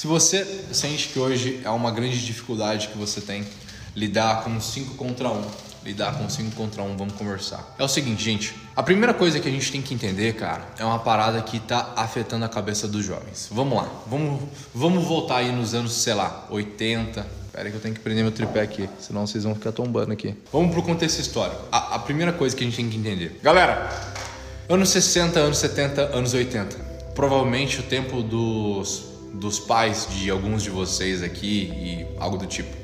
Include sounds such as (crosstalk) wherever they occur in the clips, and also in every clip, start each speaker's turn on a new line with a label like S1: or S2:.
S1: Se você sente que hoje é uma grande dificuldade que você tem lidar com 5 contra 1, um, lidar com 5 contra 1, um, vamos conversar. É o seguinte, gente, a primeira coisa que a gente tem que entender, cara, é uma parada que tá afetando a cabeça dos jovens. Vamos lá, vamos, vamos voltar aí nos anos, sei lá, 80, Pera aí que eu tenho que prender meu tripé aqui, senão vocês vão ficar tombando aqui. Vamos pro contexto histórico. A, a, primeira coisa que a gente tem que entender. Galera, anos 60, anos 70, anos 80. Provavelmente o tempo dos, dos pais de alguns de vocês aqui e algo do tipo.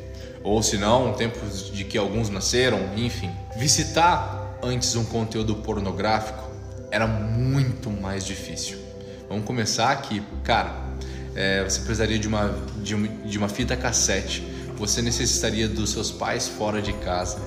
S1: Ou se não, tempos de que alguns nasceram, enfim. Visitar antes um conteúdo pornográfico era muito mais difícil. Vamos começar aqui. Cara, é, você precisaria de uma, de, uma, de uma fita cassete você necessitaria dos seus pais fora de casa.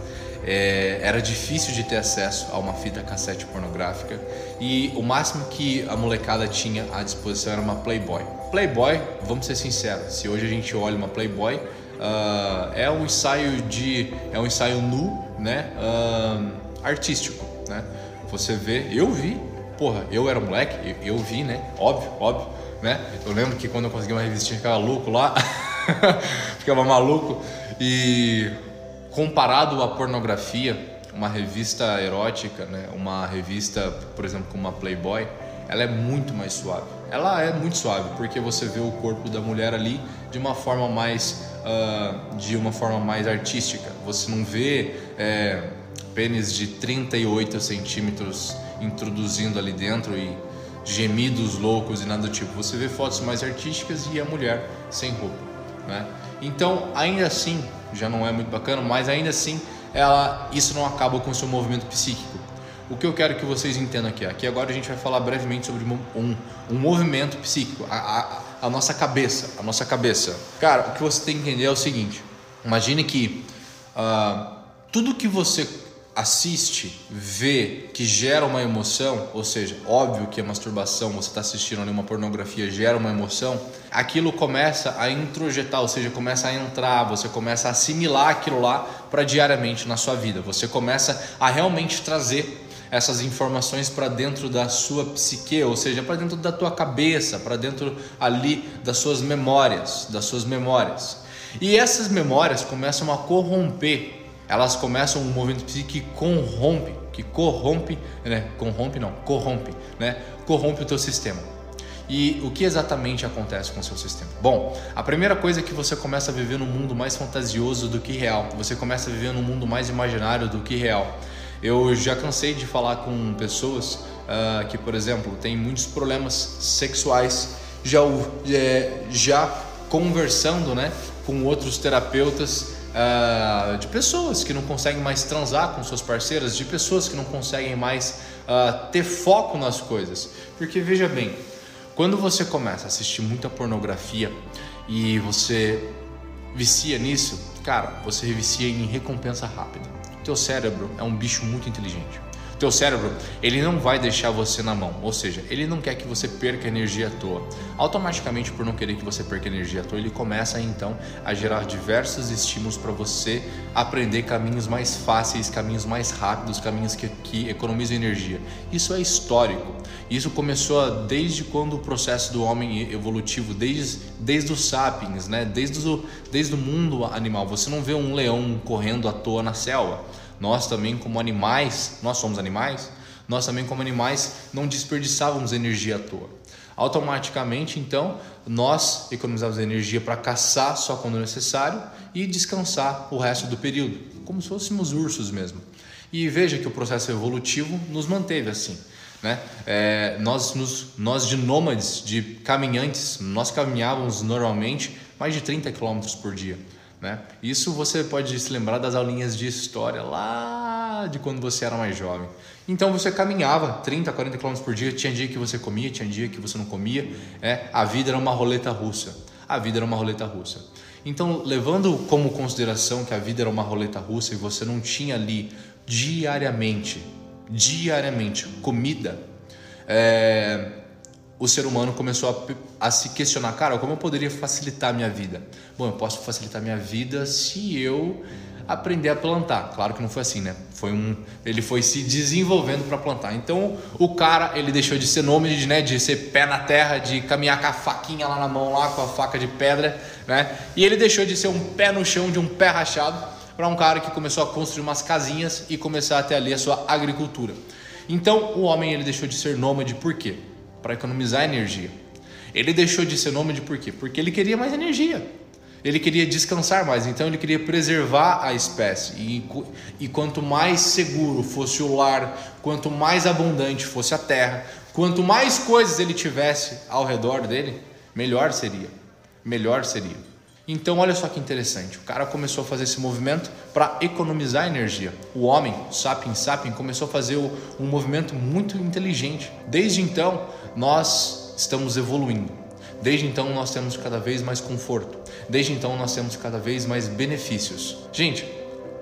S1: É, era difícil de ter acesso a uma fita cassete pornográfica e o máximo que a molecada tinha à disposição era uma Playboy. Playboy, vamos ser sinceros, se hoje a gente olha uma Playboy, uh, é um ensaio de, é um ensaio nu, né, uh, artístico, né? Você vê, eu vi, porra, eu era moleque, eu, eu vi, né? Óbvio, óbvio, né? Eu lembro que quando eu consegui uma revistinha ficava louco lá. (laughs) ficava maluco. E comparado à pornografia, uma revista erótica, né? uma revista, por exemplo, como uma Playboy, ela é muito mais suave. Ela é muito suave porque você vê o corpo da mulher ali de uma forma mais, uh, de uma forma mais artística. Você não vê é, pênis de 38 centímetros introduzindo ali dentro e gemidos loucos e nada do tipo. Você vê fotos mais artísticas e a mulher sem roupa. Né? Então, ainda assim, já não é muito bacana, mas ainda assim, ela, isso não acaba com o seu movimento psíquico. O que eu quero que vocês entendam aqui, aqui agora a gente vai falar brevemente sobre um, um movimento psíquico, a, a, a nossa cabeça, a nossa cabeça. Cara, o que você tem que entender é o seguinte: imagine que uh, tudo que você assiste, vê, que gera uma emoção, ou seja, óbvio que a masturbação, você está assistindo ali uma pornografia, gera uma emoção, aquilo começa a introjetar, ou seja, começa a entrar, você começa a assimilar aquilo lá para diariamente na sua vida, você começa a realmente trazer essas informações para dentro da sua psique, ou seja, para dentro da tua cabeça, para dentro ali das suas memórias, das suas memórias. E essas memórias começam a corromper elas começam um movimento que corrompe, que corrompe, né? Corrompe não, corrompe, né? Corrompe o teu sistema. E o que exatamente acontece com o seu sistema? Bom, a primeira coisa é que você começa a viver num mundo mais fantasioso do que real. Você começa a viver num mundo mais imaginário do que real. Eu já cansei de falar com pessoas uh, que, por exemplo, têm muitos problemas sexuais, já, é, já conversando né, com outros terapeutas uh, de pessoas que não conseguem mais transar com suas parceiras, de pessoas que não conseguem mais uh, ter foco nas coisas. Porque veja bem, quando você começa a assistir muita pornografia e você vicia nisso, cara, você vicia em recompensa rápida. O teu cérebro é um bicho muito inteligente teu cérebro, ele não vai deixar você na mão, ou seja, ele não quer que você perca energia à toa. Automaticamente, por não querer que você perca energia à toa, ele começa então a gerar diversos estímulos para você aprender caminhos mais fáceis, caminhos mais rápidos, caminhos que, que economizam energia. Isso é histórico. Isso começou desde quando o processo do homem evolutivo, desde, desde os sapiens, né? desde, o, desde o mundo animal. Você não vê um leão correndo à toa na selva. Nós também, como animais, nós somos animais, nós também, como animais, não desperdiçávamos energia à toa. Automaticamente, então, nós economizávamos energia para caçar só quando necessário e descansar o resto do período, como se fôssemos ursos mesmo. E veja que o processo evolutivo nos manteve assim. Né? É, nós, nos, nós de nômades, de caminhantes, nós caminhávamos normalmente mais de 30 km por dia. Né? Isso você pode se lembrar das aulinhas de história lá de quando você era mais jovem. Então você caminhava 30, 40 km por dia, tinha dia que você comia, tinha dia que você não comia. É, a vida era uma roleta russa. A vida era uma roleta russa. Então, levando como consideração que a vida era uma roleta russa e você não tinha ali diariamente, diariamente comida, é, o ser humano começou a, a, se questionar, cara, como eu poderia facilitar a minha vida? Bom, eu posso facilitar a minha vida se eu aprender a plantar. Claro que não foi assim, né? Foi um, ele foi se desenvolvendo para plantar. Então o cara ele deixou de ser nômade, né? De ser pé na terra, de caminhar com a faquinha lá na mão, lá com a faca de pedra, né? E ele deixou de ser um pé no chão, de um pé rachado, para um cara que começou a construir umas casinhas e começar a ter ali a sua agricultura. Então o homem ele deixou de ser nômade por quê? Para economizar energia. Ele deixou de ser nômade por quê? Porque ele queria mais energia. Ele queria descansar mais, então ele queria preservar a espécie. E, e quanto mais seguro fosse o lar, quanto mais abundante fosse a terra, quanto mais coisas ele tivesse ao redor dele, melhor seria. Melhor seria. Então, olha só que interessante. O cara começou a fazer esse movimento para economizar energia. O homem, o sapien sapien, começou a fazer um movimento muito inteligente. Desde então, nós estamos evoluindo. Desde então nós temos cada vez mais conforto. Desde então nós temos cada vez mais benefícios. Gente,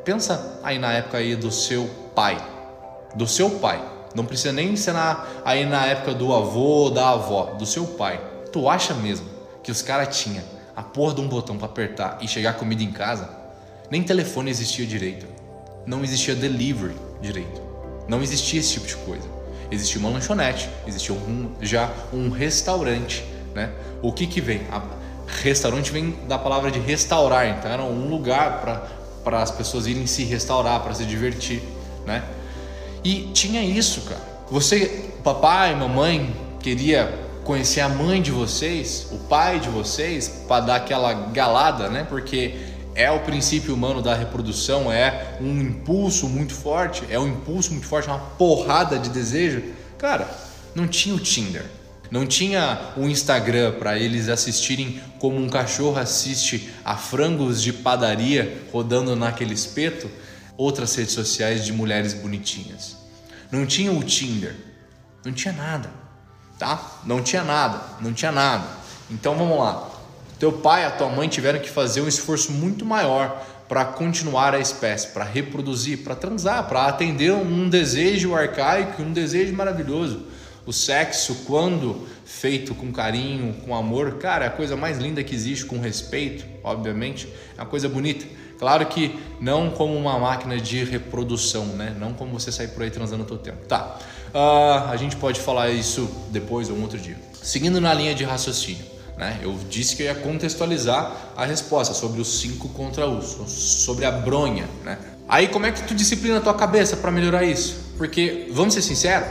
S1: pensa aí na época aí do seu pai, do seu pai. Não precisa nem ser aí na época do avô, da avó, do seu pai. Tu acha mesmo que os caras tinham a porra de um botão para apertar e chegar comida em casa? Nem telefone existia direito. Não existia delivery direito. Não existia esse tipo de coisa. Existia uma lanchonete, existia um, já um restaurante né? O que que vem? A, restaurante vem da palavra de restaurar, então era um lugar para as pessoas irem se restaurar, para se divertir, né? E tinha isso, cara. Você, papai, mamãe, queria conhecer a mãe de vocês, o pai de vocês, para dar aquela galada, né? Porque é o princípio humano da reprodução, é um impulso muito forte, é um impulso muito forte, uma porrada de desejo. Cara, não tinha o Tinder, não tinha um Instagram para eles assistirem como um cachorro assiste a frangos de padaria rodando naquele espeto, outras redes sociais de mulheres bonitinhas. Não tinha o Tinder, não tinha nada, tá? Não tinha nada, não tinha nada. Então vamos lá. Teu pai e a tua mãe tiveram que fazer um esforço muito maior para continuar a espécie, para reproduzir, para transar, para atender um desejo arcaico, um desejo maravilhoso. O sexo, quando feito com carinho, com amor, cara, é a coisa mais linda que existe, com respeito, obviamente, é uma coisa bonita. Claro que não como uma máquina de reprodução, né? Não como você sair por aí transando todo o tempo. Tá, uh, a gente pode falar isso depois ou um outro dia. Seguindo na linha de raciocínio, né? Eu disse que eu ia contextualizar a resposta sobre os cinco contra os, sobre a bronha, né? Aí como é que tu disciplina a tua cabeça para melhorar isso? Porque, vamos ser sinceros,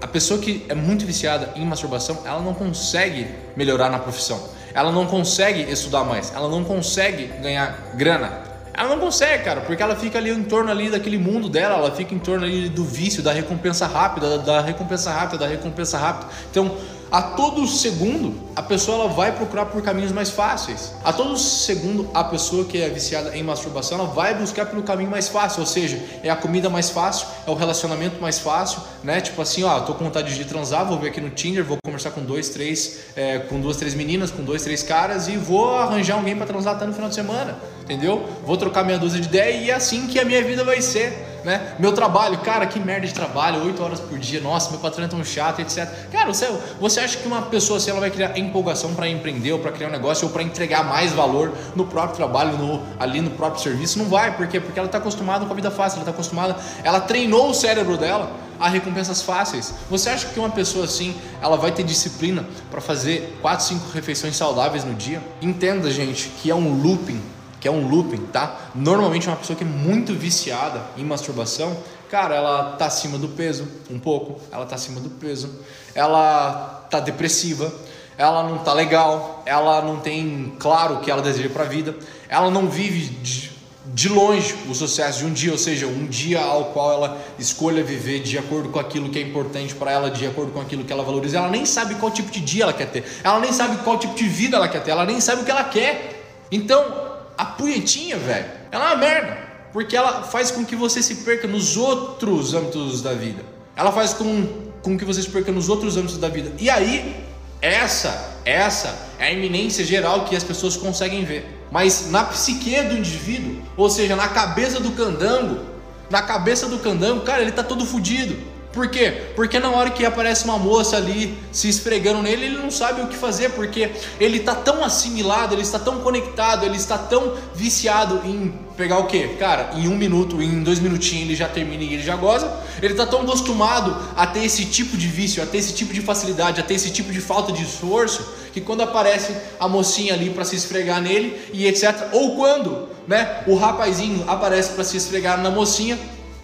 S1: a pessoa que é muito viciada em masturbação, ela não consegue melhorar na profissão. Ela não consegue estudar mais, ela não consegue ganhar grana. Ela não consegue, cara, porque ela fica ali em torno ali daquele mundo dela, ela fica em torno ali do vício, da recompensa rápida, da recompensa rápida, da recompensa rápida. Então, a todo segundo a pessoa ela vai procurar por caminhos mais fáceis. A todo segundo a pessoa que é viciada em masturbação ela vai buscar pelo caminho mais fácil, ou seja, é a comida mais fácil, é o relacionamento mais fácil, né? Tipo assim, ó, tô com vontade de transar, vou ver aqui no Tinder, vou conversar com dois, três, é, com duas, três meninas, com dois, três caras e vou arranjar alguém para transar até no final de semana, entendeu? Vou trocar meia dúzia de ideia e é assim que a minha vida vai ser né? Meu trabalho, cara, que merda de trabalho, 8 horas por dia, nossa, meu patrão é tão chato, etc. Cara, você, você acha que uma pessoa assim ela vai criar empolgação para empreender ou para criar um negócio ou para entregar mais valor no próprio trabalho, no, ali no próprio serviço? Não vai, por quê? Porque ela está acostumada com a vida fácil, ela está acostumada, ela treinou o cérebro dela a recompensas fáceis. Você acha que uma pessoa assim, ela vai ter disciplina para fazer 4, 5 refeições saudáveis no dia? Entenda, gente, que é um looping que é um looping, tá? Normalmente uma pessoa que é muito viciada em masturbação, cara, ela tá acima do peso, um pouco, ela tá acima do peso, ela tá depressiva, ela não tá legal, ela não tem claro o que ela deseja para a vida, ela não vive de, de longe o sucesso de um dia, ou seja, um dia ao qual ela escolha viver de acordo com aquilo que é importante para ela, de acordo com aquilo que ela valoriza. Ela nem sabe qual tipo de dia ela quer ter, ela nem sabe qual tipo de vida ela quer ter, ela nem sabe o que ela quer. Então, a punhetinha, velho, ela é uma merda. Porque ela faz com que você se perca nos outros âmbitos da vida. Ela faz com, com que você se perca nos outros âmbitos da vida. E aí, essa, essa é a iminência geral que as pessoas conseguem ver. Mas na psique do indivíduo, ou seja, na cabeça do candango, na cabeça do candango, cara, ele tá todo fodido. Por quê? Porque na hora que aparece uma moça ali se esfregando nele, ele não sabe o que fazer, porque ele está tão assimilado, ele está tão conectado, ele está tão viciado em pegar o quê? Cara, em um minuto, em dois minutinhos ele já termina e ele já goza. Ele tá tão acostumado a ter esse tipo de vício, a ter esse tipo de facilidade, a ter esse tipo de falta de esforço, que quando aparece a mocinha ali para se esfregar nele e etc. Ou quando, né, o rapazinho aparece para se esfregar na mocinha,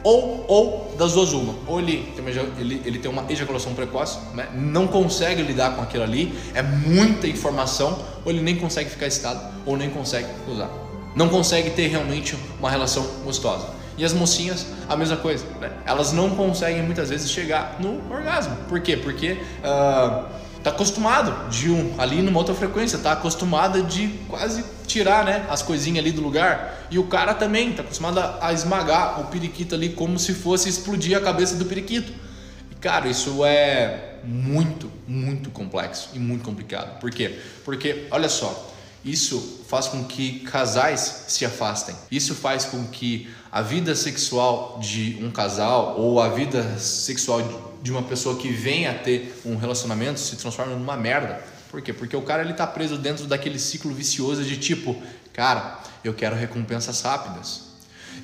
S1: ou, ou das duas uma, ou ele tem uma, ele, ele tem uma ejaculação precoce, né? não consegue lidar com aquilo ali, é muita informação, ou ele nem consegue ficar excitado, ou nem consegue usar. Não consegue ter realmente uma relação gostosa. E as mocinhas, a mesma coisa. Né? Elas não conseguem muitas vezes chegar no orgasmo. Por quê? Porque uh, tá acostumado de um ali numa outra frequência, tá acostumada de quase tirar, né, as coisinhas ali do lugar. E o cara também tá acostumado a, a esmagar o periquito ali como se fosse explodir a cabeça do periquito. E cara, isso é muito, muito complexo e muito complicado. Por quê? Porque olha só, isso faz com que casais se afastem. Isso faz com que a vida sexual de um casal ou a vida sexual de uma pessoa que vem a ter um relacionamento se transforme numa merda. Por quê? Porque o cara ele tá preso dentro daquele ciclo vicioso de tipo, cara, eu quero recompensas rápidas.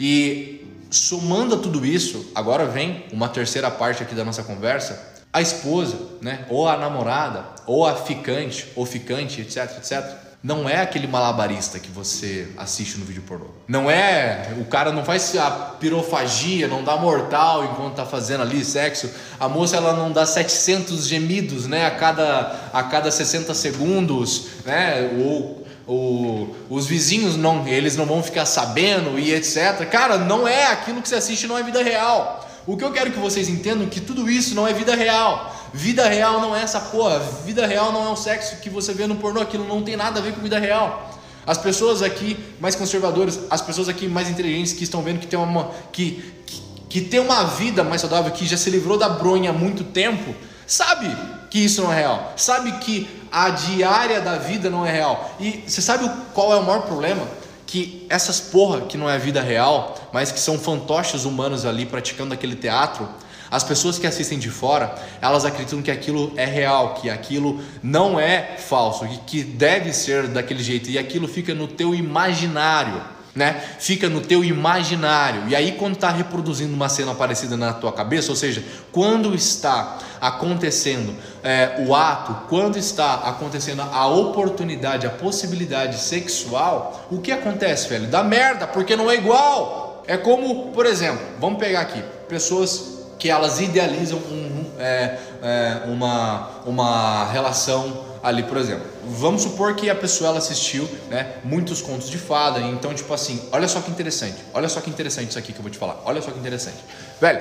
S1: E somando a tudo isso, agora vem uma terceira parte aqui da nossa conversa, a esposa, né, ou a namorada, ou a ficante, ou ficante, etc, etc não é aquele malabarista que você assiste no vídeo pornô. Não é, o cara não faz a pirofagia, não dá mortal enquanto tá fazendo ali sexo. A moça ela não dá 700 gemidos, né, a cada a cada 60 segundos, né? Ou, ou os vizinhos não, eles não vão ficar sabendo e etc. Cara, não é aquilo que você assiste, não é vida real. O que eu quero que vocês entendam é que tudo isso não é vida real. Vida real não é essa porra. Vida real não é o sexo que você vê no pornô. Aquilo não tem nada a ver com vida real. As pessoas aqui mais conservadoras, as pessoas aqui mais inteligentes que estão vendo que tem uma que, que, que tem uma vida mais saudável, que já se livrou da bronha há muito tempo, sabe que isso não é real. Sabe que a diária da vida não é real. E você sabe qual é o maior problema? que essas porra que não é vida real, mas que são fantoches humanos ali praticando aquele teatro, as pessoas que assistem de fora, elas acreditam que aquilo é real, que aquilo não é falso, que, deve ser daquele jeito e aquilo fica no teu imaginário né? Fica no teu imaginário. E aí quando está reproduzindo uma cena parecida na tua cabeça, ou seja, quando está acontecendo é, o ato, quando está acontecendo a oportunidade, a possibilidade sexual, o que acontece, velho? Dá merda, porque não é igual. É como, por exemplo, vamos pegar aqui pessoas que elas idealizam um, é, é, uma, uma relação ali, por exemplo. Vamos supor que a pessoa ela assistiu, né, muitos contos de fada, então tipo assim, olha só que interessante. Olha só que interessante isso aqui que eu vou te falar. Olha só que interessante. Velho,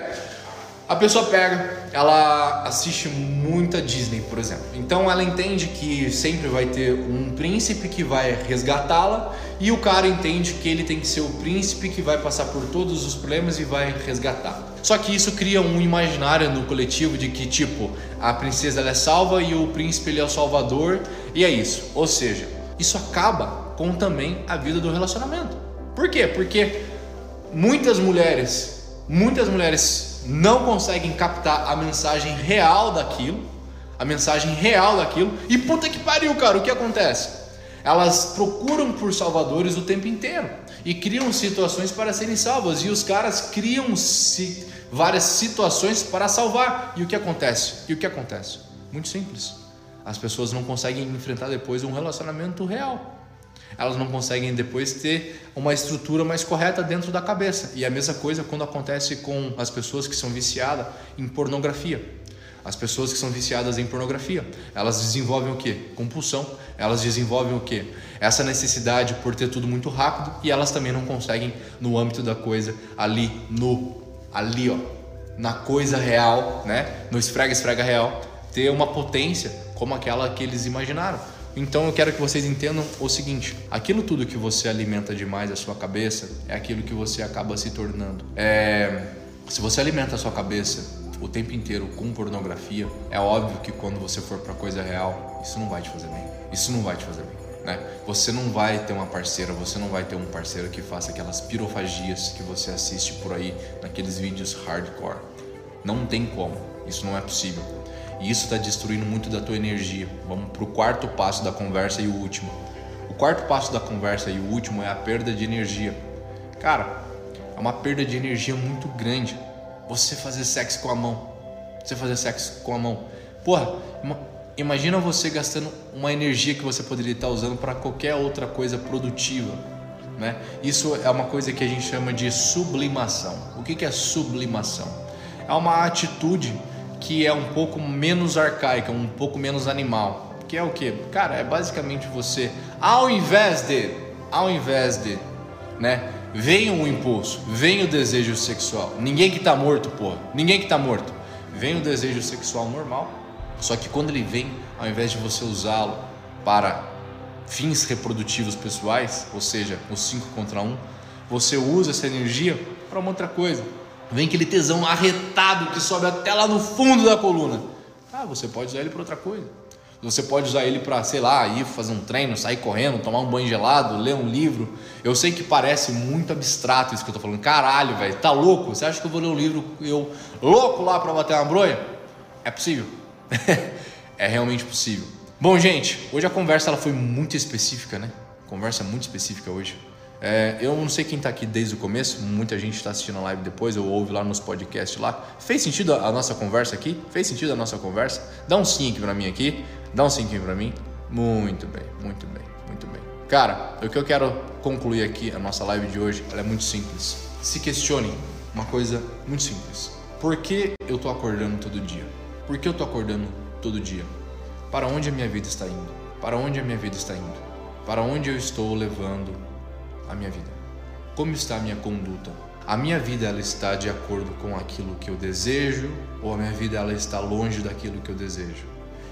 S1: a pessoa pega, ela assiste muita Disney, por exemplo. Então ela entende que sempre vai ter um príncipe que vai resgatá-la e o cara entende que ele tem que ser o príncipe que vai passar por todos os problemas e vai resgatar. Só que isso cria um imaginário no coletivo de que tipo a princesa é salva e o príncipe ele é o salvador e é isso. Ou seja, isso acaba com também a vida do relacionamento. Por quê? Porque muitas mulheres, muitas mulheres não conseguem captar a mensagem real daquilo, a mensagem real daquilo, e puta que pariu, cara, o que acontece? Elas procuram por salvadores o tempo inteiro e criam situações para serem salvas, e os caras criam -se várias situações para salvar. E o que acontece? E o que acontece? Muito simples. As pessoas não conseguem enfrentar depois um relacionamento real elas não conseguem depois ter uma estrutura mais correta dentro da cabeça. E a mesma coisa quando acontece com as pessoas que são viciadas em pornografia. As pessoas que são viciadas em pornografia, elas desenvolvem o que? Compulsão. Elas desenvolvem o que? Essa necessidade por ter tudo muito rápido e elas também não conseguem no âmbito da coisa ali no ali, ó, na coisa real, né? No esfrega esfrega real, ter uma potência como aquela que eles imaginaram. Então eu quero que vocês entendam o seguinte: aquilo tudo que você alimenta demais a sua cabeça é aquilo que você acaba se tornando. É, se você alimenta a sua cabeça o tempo inteiro com pornografia, é óbvio que quando você for para coisa real, isso não vai te fazer bem. Isso não vai te fazer bem. Né? Você não vai ter uma parceira, você não vai ter um parceiro que faça aquelas pirofagias que você assiste por aí naqueles vídeos hardcore. Não tem como. Isso não é possível. E isso está destruindo muito da tua energia. Vamos para o quarto passo da conversa e o último. O quarto passo da conversa e o último é a perda de energia. Cara, é uma perda de energia muito grande. Você fazer sexo com a mão. Você fazer sexo com a mão. Porra, imagina você gastando uma energia que você poderia estar usando para qualquer outra coisa produtiva. Né? Isso é uma coisa que a gente chama de sublimação. O que é sublimação? É uma atitude que é um pouco menos arcaica, um pouco menos animal. Que é o que? Cara, é basicamente você, ao invés de, ao invés de, né? Vem o impulso, vem o desejo sexual. Ninguém que tá morto, porra. Ninguém que tá morto. Vem o desejo sexual normal. Só que quando ele vem, ao invés de você usá-lo para fins reprodutivos pessoais, ou seja, o 5 contra 1, um, você usa essa energia para uma outra coisa. Vem aquele tesão arretado que sobe até lá no fundo da coluna. Ah, você pode usar ele para outra coisa. Você pode usar ele para, sei lá, ir fazer um treino, sair correndo, tomar um banho gelado, ler um livro. Eu sei que parece muito abstrato isso que eu tô falando. Caralho, velho, tá louco? Você acha que eu vou ler um livro eu louco lá para bater uma bronha? É possível. (laughs) é realmente possível. Bom, gente, hoje a conversa ela foi muito específica, né? Conversa muito específica hoje. É, eu não sei quem está aqui desde o começo, muita gente está assistindo a live depois, ou ouve lá nos podcasts lá. Fez sentido a nossa conversa aqui? Fez sentido a nossa conversa? Dá um sim aqui para mim aqui, dá um sim aqui para mim. Muito bem, muito bem, muito bem. Cara, o que eu quero concluir aqui, a nossa live de hoje, ela é muito simples. Se questione uma coisa muito simples. Por que eu tô acordando todo dia? Por que eu tô acordando todo dia? Para onde a minha vida está indo? Para onde a minha vida está indo? Para onde eu estou levando a minha vida? Como está a minha conduta? A minha vida ela está de acordo com aquilo que eu desejo ou a minha vida ela está longe daquilo que eu desejo?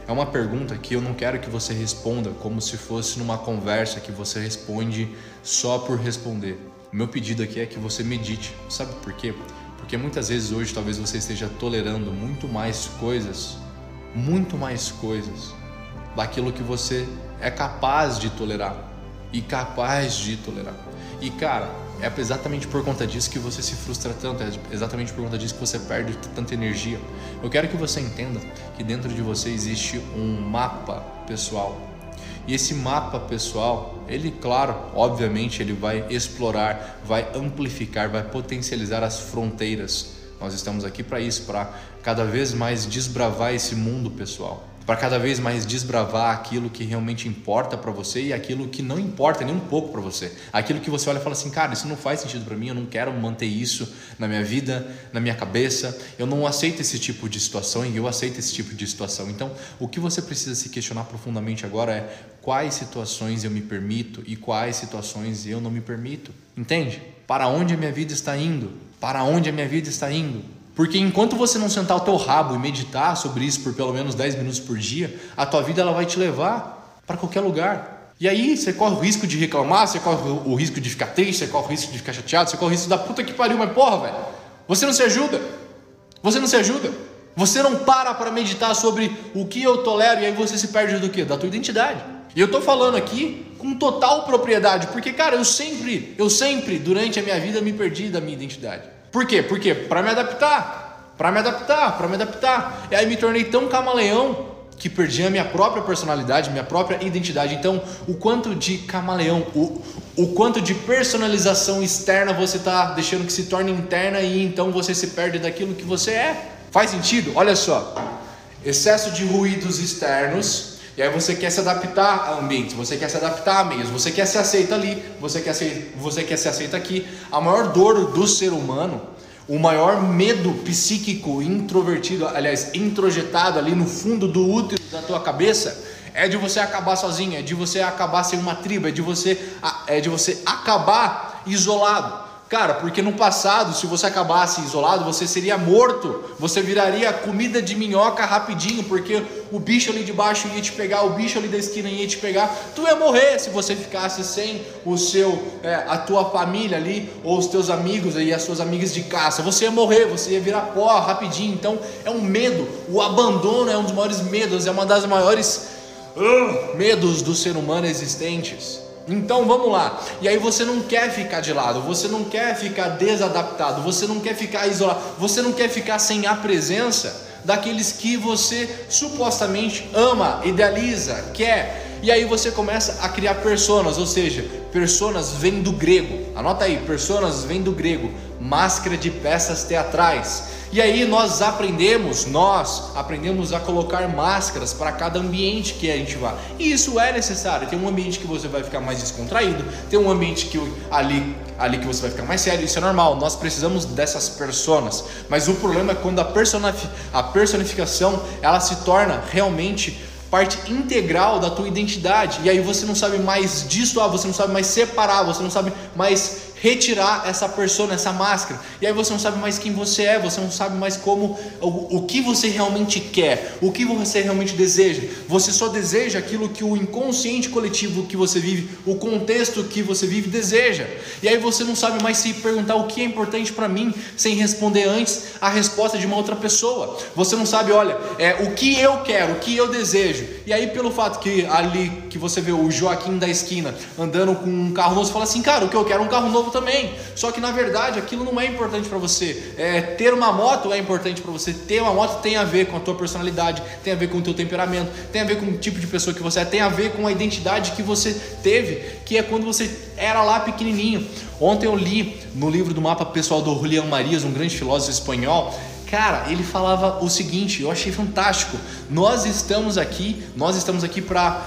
S1: É uma pergunta que eu não quero que você responda como se fosse numa conversa que você responde só por responder. O meu pedido aqui é que você medite. Sabe por quê? Porque muitas vezes hoje talvez você esteja tolerando muito mais coisas muito mais coisas daquilo que você é capaz de tolerar e capaz de tolerar. E cara, é exatamente por conta disso que você se frustra tanto, é exatamente por conta disso que você perde tanta energia. Eu quero que você entenda que dentro de você existe um mapa pessoal. E esse mapa pessoal, ele, claro, obviamente, ele vai explorar, vai amplificar, vai potencializar as fronteiras. Nós estamos aqui para isso, para cada vez mais desbravar esse mundo pessoal, para cada vez mais desbravar aquilo que realmente importa para você e aquilo que não importa nem um pouco para você. Aquilo que você olha e fala assim, cara, isso não faz sentido para mim, eu não quero manter isso na minha vida, na minha cabeça, eu não aceito esse tipo de situação e eu aceito esse tipo de situação. Então, o que você precisa se questionar profundamente agora é quais situações eu me permito e quais situações eu não me permito. Entende? Para onde a minha vida está indo? Para onde a minha vida está indo? Porque enquanto você não sentar o teu rabo e meditar sobre isso por pelo menos 10 minutos por dia, a tua vida ela vai te levar para qualquer lugar. E aí você corre o risco de reclamar, você corre o risco de ficar triste, você corre o risco de ficar chateado, você corre o risco da puta que pariu, mas porra, velho, você não se ajuda. Você não se ajuda. Você não para para meditar sobre o que eu tolero e aí você se perde do quê? Da tua identidade. E eu estou falando aqui com total propriedade, porque cara, eu sempre, eu sempre durante a minha vida me perdi da minha identidade. Por quê? Porque para me adaptar, para me adaptar, para me adaptar. E aí me tornei tão camaleão que perdi a minha própria personalidade, minha própria identidade. Então, o quanto de camaleão, o, o quanto de personalização externa você está deixando que se torne interna e então você se perde daquilo que você é. Faz sentido? Olha só. Excesso de ruídos externos e aí você quer se adaptar a ambientes, você quer se adaptar a meios, você quer se aceita ali, você quer se, você quer se aceita aqui. A maior dor do ser humano, o maior medo psíquico introvertido, aliás, introjetado ali no fundo do útero da tua cabeça, é de você acabar sozinho, é de você acabar sem uma tribo, é de você, é de você acabar isolado. Cara, porque no passado, se você acabasse isolado, você seria morto, você viraria comida de minhoca rapidinho, porque o bicho ali de baixo ia te pegar, o bicho ali da esquina ia te pegar, tu ia morrer se você ficasse sem o seu, é, a tua família ali, ou os teus amigos e as suas amigas de caça, você ia morrer, você ia virar pó rapidinho, então é um medo, o abandono é um dos maiores medos, é uma das maiores uh, medos do ser humano existentes. Então vamos lá. E aí você não quer ficar de lado, você não quer ficar desadaptado, você não quer ficar isolado, você não quer ficar sem a presença daqueles que você supostamente ama, idealiza, quer. E aí você começa a criar personas, ou seja, Personas vem do grego. Anota aí, personas vem do grego, máscara de peças teatrais. E aí nós aprendemos, nós aprendemos a colocar máscaras para cada ambiente que a gente vá. E isso é necessário. Tem um ambiente que você vai ficar mais descontraído, tem um ambiente que ali ali que você vai ficar mais sério, isso é normal. Nós precisamos dessas personas. Mas o problema é quando a, a personificação ela se torna realmente parte integral da tua identidade. E aí você não sabe mais disso, ah, você não sabe mais separar, você não sabe mais retirar essa persona, essa máscara. E aí você não sabe mais quem você é, você não sabe mais como o, o que você realmente quer, o que você realmente deseja. Você só deseja aquilo que o inconsciente coletivo que você vive, o contexto que você vive deseja. E aí você não sabe mais se perguntar o que é importante para mim sem responder antes a resposta de uma outra pessoa. Você não sabe, olha, é o que eu quero, o que eu desejo. E aí pelo fato que ali que você vê o Joaquim da esquina andando com um carro novo, você fala assim, cara, o que eu quero é um carro novo também. Só que na verdade aquilo não é importante para você. É, ter uma moto é importante para você. Ter uma moto tem a ver com a tua personalidade, tem a ver com o teu temperamento, tem a ver com o tipo de pessoa que você é, tem a ver com a identidade que você teve, que é quando você era lá pequenininho. Ontem eu li no livro do mapa pessoal do Julián Marias, um grande filósofo espanhol, Cara, ele falava o seguinte, eu achei fantástico. Nós estamos aqui, nós estamos aqui para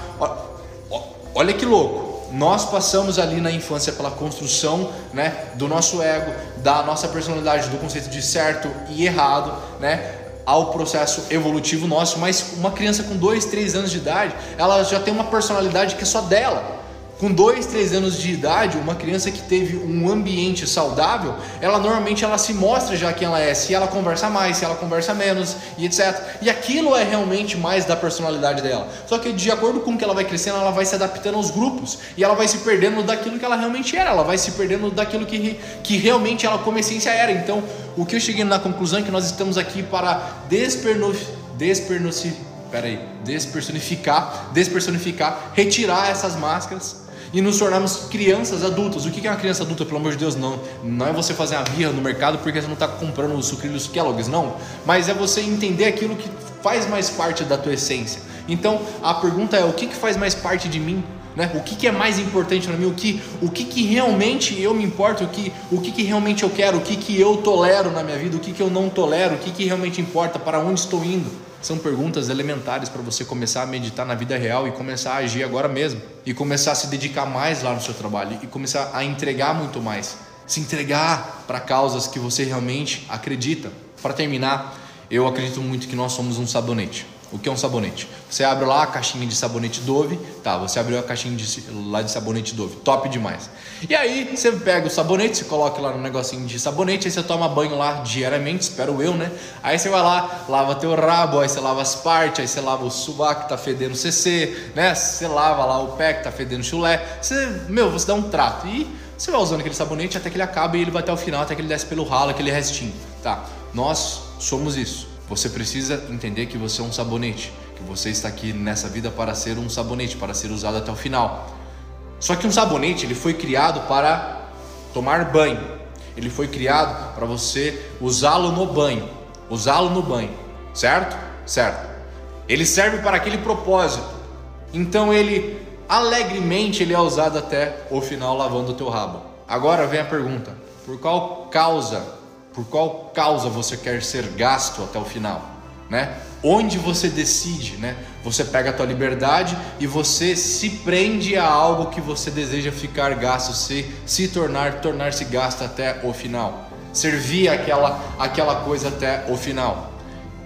S1: Olha que louco nós passamos ali na infância pela construção né, do nosso ego, da nossa personalidade, do conceito de certo e errado, né, ao processo evolutivo nosso. Mas uma criança com 2, 3 anos de idade, ela já tem uma personalidade que é só dela. Com dois, três anos de idade, uma criança que teve um ambiente saudável, ela normalmente ela se mostra já quem ela é, se ela conversa mais, se ela conversa menos e etc. E aquilo é realmente mais da personalidade dela. Só que de acordo com que ela vai crescendo, ela vai se adaptando aos grupos e ela vai se perdendo daquilo que ela realmente era, ela vai se perdendo daquilo que, que realmente ela como essência era. Então, o que eu cheguei na conclusão é que nós estamos aqui para despernoci... Peraí, despersonificar, despersonificar, retirar essas máscaras e nos tornarmos crianças adultas. O que é uma criança adulta, pelo amor de Deus? Não, não é você fazer uma birra no mercado porque você não está comprando os sucrilhos Kellogg's, não. Mas é você entender aquilo que faz mais parte da tua essência. Então a pergunta é: o que, que faz mais parte de mim? Né? O que, que, é mais importante para mim? O que, o que, que realmente eu me importo? O que, o que, que realmente eu quero? O que, que eu tolero na minha vida? O que, que eu não tolero? O que, que realmente importa? Para onde estou indo? São perguntas elementares para você começar a meditar na vida real e começar a agir agora mesmo. E começar a se dedicar mais lá no seu trabalho e começar a entregar muito mais. Se entregar para causas que você realmente acredita. Para terminar, eu acredito muito que nós somos um sabonete. O que é um sabonete? Você abre lá a caixinha de sabonete Dove, tá? Você abriu a caixinha de, lá de sabonete Dove, top demais. E aí você pega o sabonete, você coloca lá no negocinho de sabonete, aí você toma banho lá diariamente, espero eu, né? Aí você vai lá, lava teu rabo, aí você lava as partes, aí você lava o subaco que tá fedendo CC, né? Você lava lá o pé que tá fedendo chulé. Você, meu, você dá um trato e você vai usando aquele sabonete até que ele acaba e ele vai até o final, até que ele desce pelo ralo, aquele restinho, tá? Nós somos isso. Você precisa entender que você é um sabonete, que você está aqui nessa vida para ser um sabonete, para ser usado até o final. Só que um sabonete ele foi criado para tomar banho. Ele foi criado para você usá-lo no banho, usá-lo no banho, certo? Certo. Ele serve para aquele propósito. Então ele alegremente ele é usado até o final lavando o teu rabo. Agora vem a pergunta: por qual causa por qual causa você quer ser gasto até o final, né? Onde você decide, né? Você pega a tua liberdade e você se prende a algo que você deseja ficar gasto, se se tornar tornar-se gasto até o final. Servir aquela aquela coisa até o final.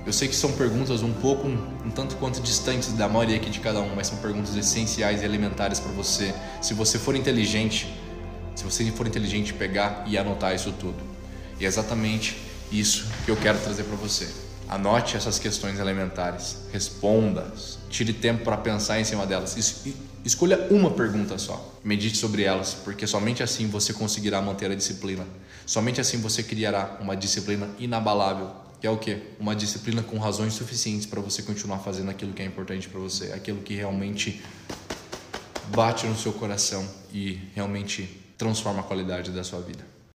S1: Eu sei que são perguntas um pouco, um, um, tanto quanto distantes da maioria aqui de cada um, mas são perguntas essenciais e elementares para você. Se você for inteligente, se você for inteligente, pegar e anotar isso tudo. E é exatamente isso que eu quero trazer para você. Anote essas questões elementares, responda, tire tempo para pensar em cima delas. Escolha uma pergunta só, medite sobre elas, porque somente assim você conseguirá manter a disciplina. Somente assim você criará uma disciplina inabalável, que é o que? Uma disciplina com razões suficientes para você continuar fazendo aquilo que é importante para você, aquilo que realmente bate no seu coração e realmente transforma a qualidade da sua vida.